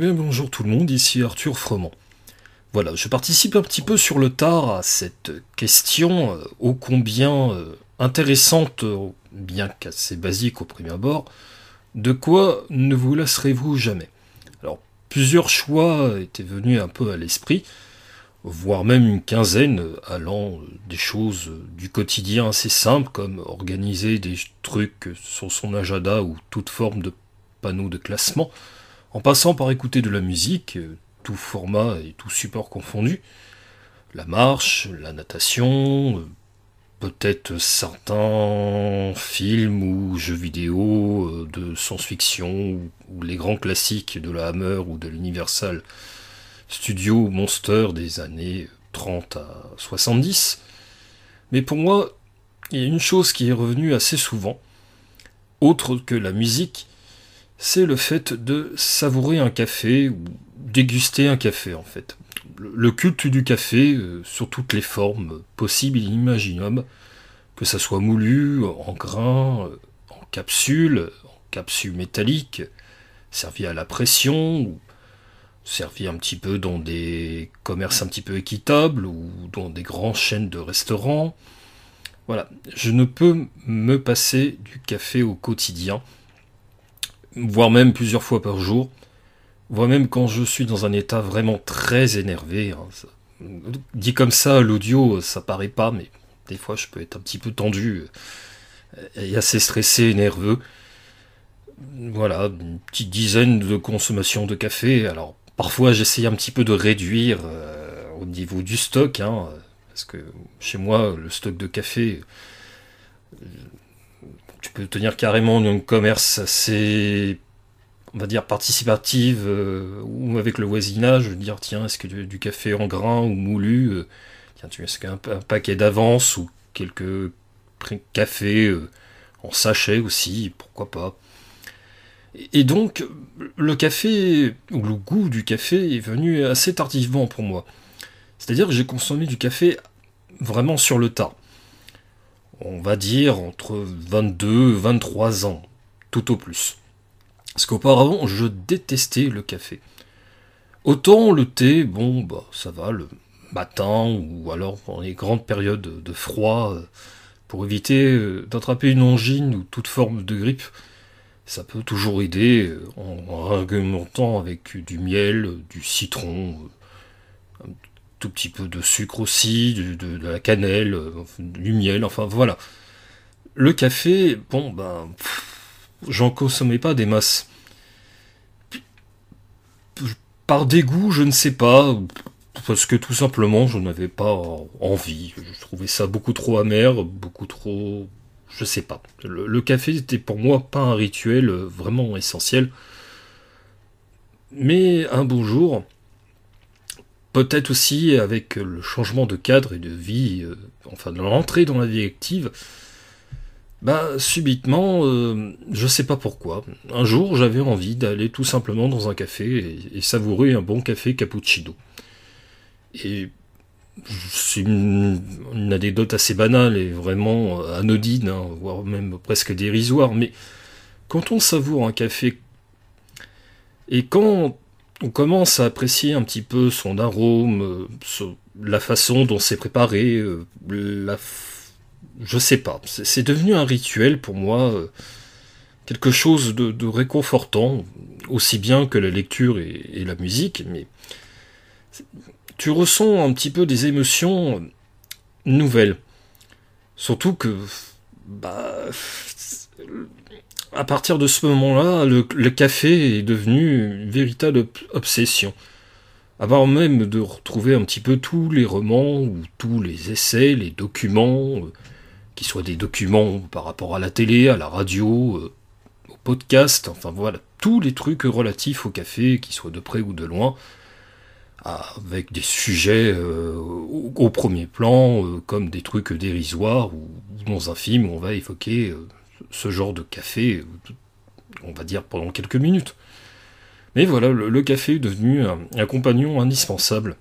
Eh bonjour tout le monde, ici Arthur Froment. Voilà, je participe un petit peu sur le tard à cette question euh, ô combien euh, intéressante, euh, bien qu'assez basique au premier abord. De quoi ne vous lasserez-vous jamais? Alors, plusieurs choix étaient venus un peu à l'esprit, voire même une quinzaine, allant des choses du quotidien assez simples, comme organiser des trucs sur son agenda ou toute forme de panneau de classement, en passant par écouter de la musique, tout format et tout support confondu, la marche, la natation, peut-être certains films ou jeux vidéo euh, de science-fiction ou, les grands classiques de la Hammer ou de l'Universal Studio Monster des années 30 à 70. Mais pour moi, il y a une chose qui est revenue assez souvent, autre que la musique, c'est le fait de savourer un café ou déguster un café en fait. Le culte du café euh, sur toutes les formes possibles et imaginables, que ça soit moulu, en grain, euh, en capsule, en capsule métallique, servi à la pression, ou servi un petit peu dans des commerces un petit peu équitables ou dans des grandes chaînes de restaurants. Voilà, je ne peux me passer du café au quotidien voire même plusieurs fois par jour, voire même quand je suis dans un état vraiment très énervé. Hein, dit comme ça, l'audio, ça paraît pas, mais des fois je peux être un petit peu tendu euh, et assez stressé et nerveux. Voilà, une petite dizaine de consommations de café. Alors parfois j'essaye un petit peu de réduire euh, au niveau du stock, hein, parce que chez moi le stock de café, tu peux tenir carrément un commerce assez, on va dire, participatif, euh, ou avec le voisinage, dire, tiens, est-ce que du, café en grain ou moulu, euh, tiens, tu est-ce qu'un un paquet d'avance ou quelques cafés euh, en sachet aussi, pourquoi pas. Et donc, le café, ou le goût du café est venu assez tardivement pour moi. C'est-à-dire que j'ai consommé du café vraiment sur le tas on va dire entre 22 et 23 ans, tout au plus. Parce qu'auparavant, je détestais le café. Autant le thé, bon, bah, ça va le matin ou alors pendant les grandes périodes de froid, euh, pour éviter euh, d'attraper une angine ou toute forme de grippe. Ça peut toujours aider euh, en argumentant avec du miel, du citron, tout petit peu de sucre aussi, de, la cannelle, euh, du miel, enfin voilà. Le café, bon ben, j'en consommais pas des masses. Par dégoût, je ne sais pas, parce que tout simplement, je n'avais pas envie. Je trouvais ça beaucoup trop amer, beaucoup trop, je sais pas. Le, café était pour moi pas un rituel vraiment essentiel. Mais un beau jour, Peut-être aussi avec le changement de cadre et de vie, euh, enfin de l'entrée dans la vie active, bah subitement, euh, je sais pas pourquoi, un jour j'avais envie d'aller tout simplement dans un café et, savourer un bon café cappuccino. Et c'est une, anecdote assez banale et vraiment anodine, hein, voire même presque dérisoire, mais quand on savoure un café et quand on commence à apprécier un petit peu son arôme, euh, la façon dont c'est préparé, euh, la je sais pas, c'est devenu un rituel pour moi, euh, quelque chose de, réconfortant, aussi bien que la lecture et, la musique, mais tu ressens un petit peu des émotions nouvelles. Surtout que bah, à partir de ce moment-là, le, café est devenu une véritable obsession. Avant même de retrouver un petit peu tous les romans ou tous les essais, les documents, euh, qui soient des documents par rapport à la télé, à la radio, euh, au podcast, enfin voilà, tous les trucs relatifs au café, qui soient de près ou de loin, avec des sujets euh, au, premier plan, comme des trucs dérisoires, ou dans un film où on va évoquer ce genre de café, on va dire pendant quelques minutes. Mais voilà, le, café est devenu un, compagnon indispensable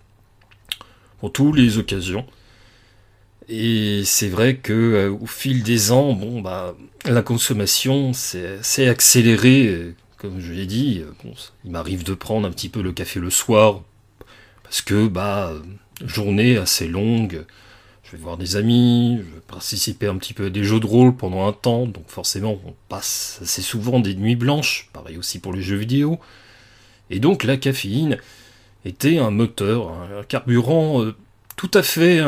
pour toutes les occasions. Et c'est vrai que euh, au fil des ans, bon bah la consommation s'est accélérée, comme je l'ai dit, il m'arrive de prendre un petit peu le café le soir, parce que, bah, journée assez longue, je vais voir des amis, je vais participer un petit peu à des jeux de rôle pendant un temps, donc forcément on passe assez souvent des nuits blanches, pareil aussi pour les jeux vidéo. Et donc la caféine était un moteur, un carburant euh, tout à fait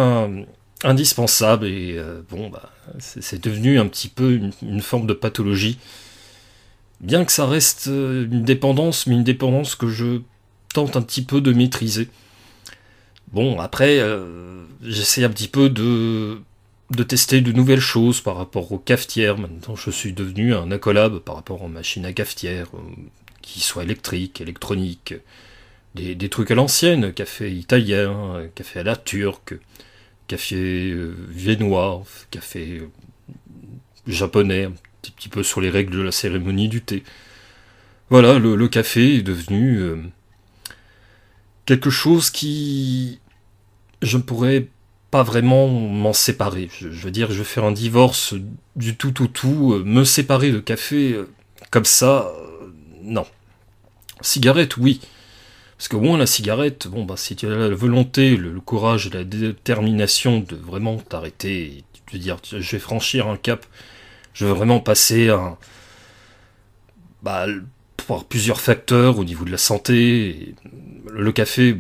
indispensable, et euh, bon, bah, c'est devenu un petit peu une, forme de pathologie. Bien que ça reste euh, une dépendance, mais une dépendance que je tente un petit peu de maîtriser. Bon, après, euh, j'essaie un petit peu de, de tester de nouvelles choses par rapport aux cafetières. Maintenant, je suis devenu un accolab par rapport aux machines à cafetière, euh, qui soient électriques, électroniques, des, des trucs à l'ancienne, café italien, café à la turque, café euh, viennois, café japonais, un petit, peu sur les règles de la cérémonie du thé. Voilà, le café est devenu quelque chose qui je ne pourrais pas vraiment m'en séparer. Je, veux dire, je vais faire un divorce du tout au tout, euh, me séparer de café euh, comme ça, euh, non. Cigarette, oui. Parce que moins la cigarette, bon, bah, si tu as la volonté, le, courage, la détermination de vraiment t'arrêter, de dire, je vais franchir un cap, je veux vraiment passer un. Bah, par plusieurs facteurs au niveau de la santé. Le café,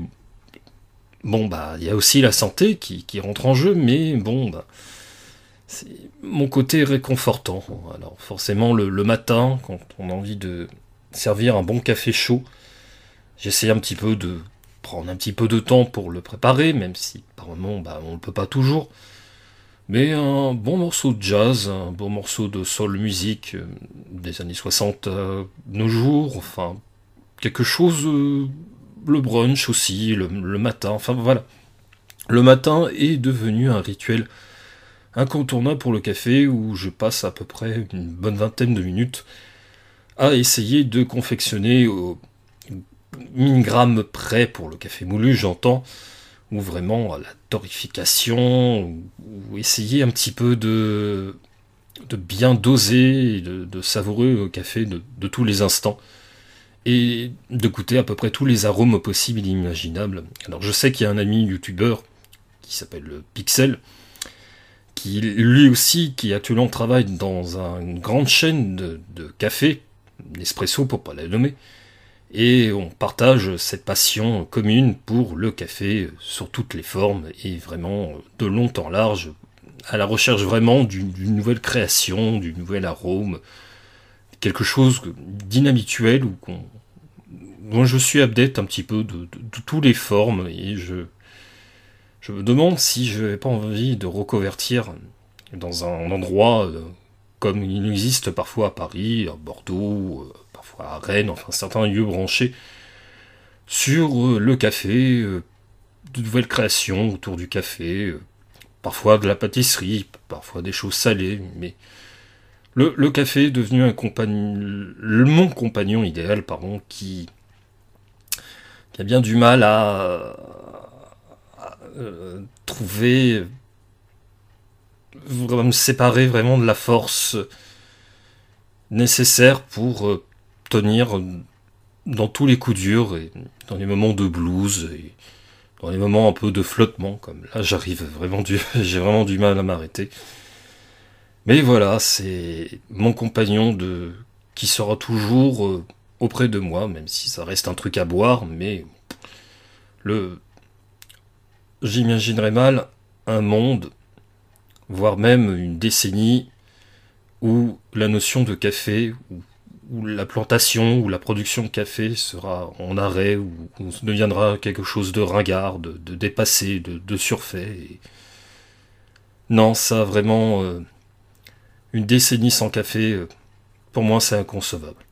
Bon, bah, il y a aussi la santé qui, rentre en jeu, mais bon, bah, c'est mon côté réconfortant. Alors, forcément, le, matin, quand on a envie de servir un bon café chaud, j'essaie un petit peu de prendre un petit peu de temps pour le préparer, même si par moment, bah, on ne peut pas toujours. Mais un bon morceau de jazz, un bon morceau de soul musique euh, des années 60 euh, nos jours, enfin, quelque chose euh, le brunch aussi, le, matin, enfin voilà. Le matin est devenu un rituel incontournable pour le café où je passe à peu près une bonne vingtaine de minutes à essayer de confectionner au milligramme près pour le café moulu, j'entends, ou vraiment la torification, ou essayer un petit peu de, bien doser de, savourer le café de tous les instants et de goûter à peu près tous les arômes possibles et imaginables. Alors je sais qu'il y a un ami youtubeur qui s'appelle Pixel, qui lui aussi, qui actuellement travaille dans une grande chaîne de, café, Nespresso pour pas la nommer, et on partage cette passion commune pour le café sur toutes les formes et vraiment de long en large, à la recherche vraiment d'une nouvelle création, du nouvel arôme, quelque chose d'inhabituel ou qu'on. Je suis update un petit peu de, toutes les formes et je, je me demande si je n'avais pas envie de reconvertir dans un endroit euh, comme il existe parfois à Paris, à Bordeaux, euh, parfois à Rennes, enfin certains lieux branchés sur euh, le café, de nouvelles créations autour du café, parfois de la pâtisserie, parfois des choses salées, mais le, café est devenu un compagnon, mon compagnon idéal, pardon, qui, qui a bien du mal à, euh, trouver, me séparer vraiment de la force nécessaire pour euh, tenir dans tous les coups durs et dans les moments de blues et dans les moments un peu de flottement comme là j'arrive vraiment du j'ai vraiment du mal à m'arrêter mais voilà, c'est mon compagnon de qui sera toujours euh, auprès de moi, même si ça reste un truc à boire, mais le j'imaginerais mal un monde, voire même une décennie, où la notion de café, où, la plantation, ou la production de café sera en arrêt, ou, deviendra quelque chose de ringard, de, dépassé, de, surfait. Non, ça vraiment, euh, une décennie sans café, euh, pour moi, c'est inconcevable.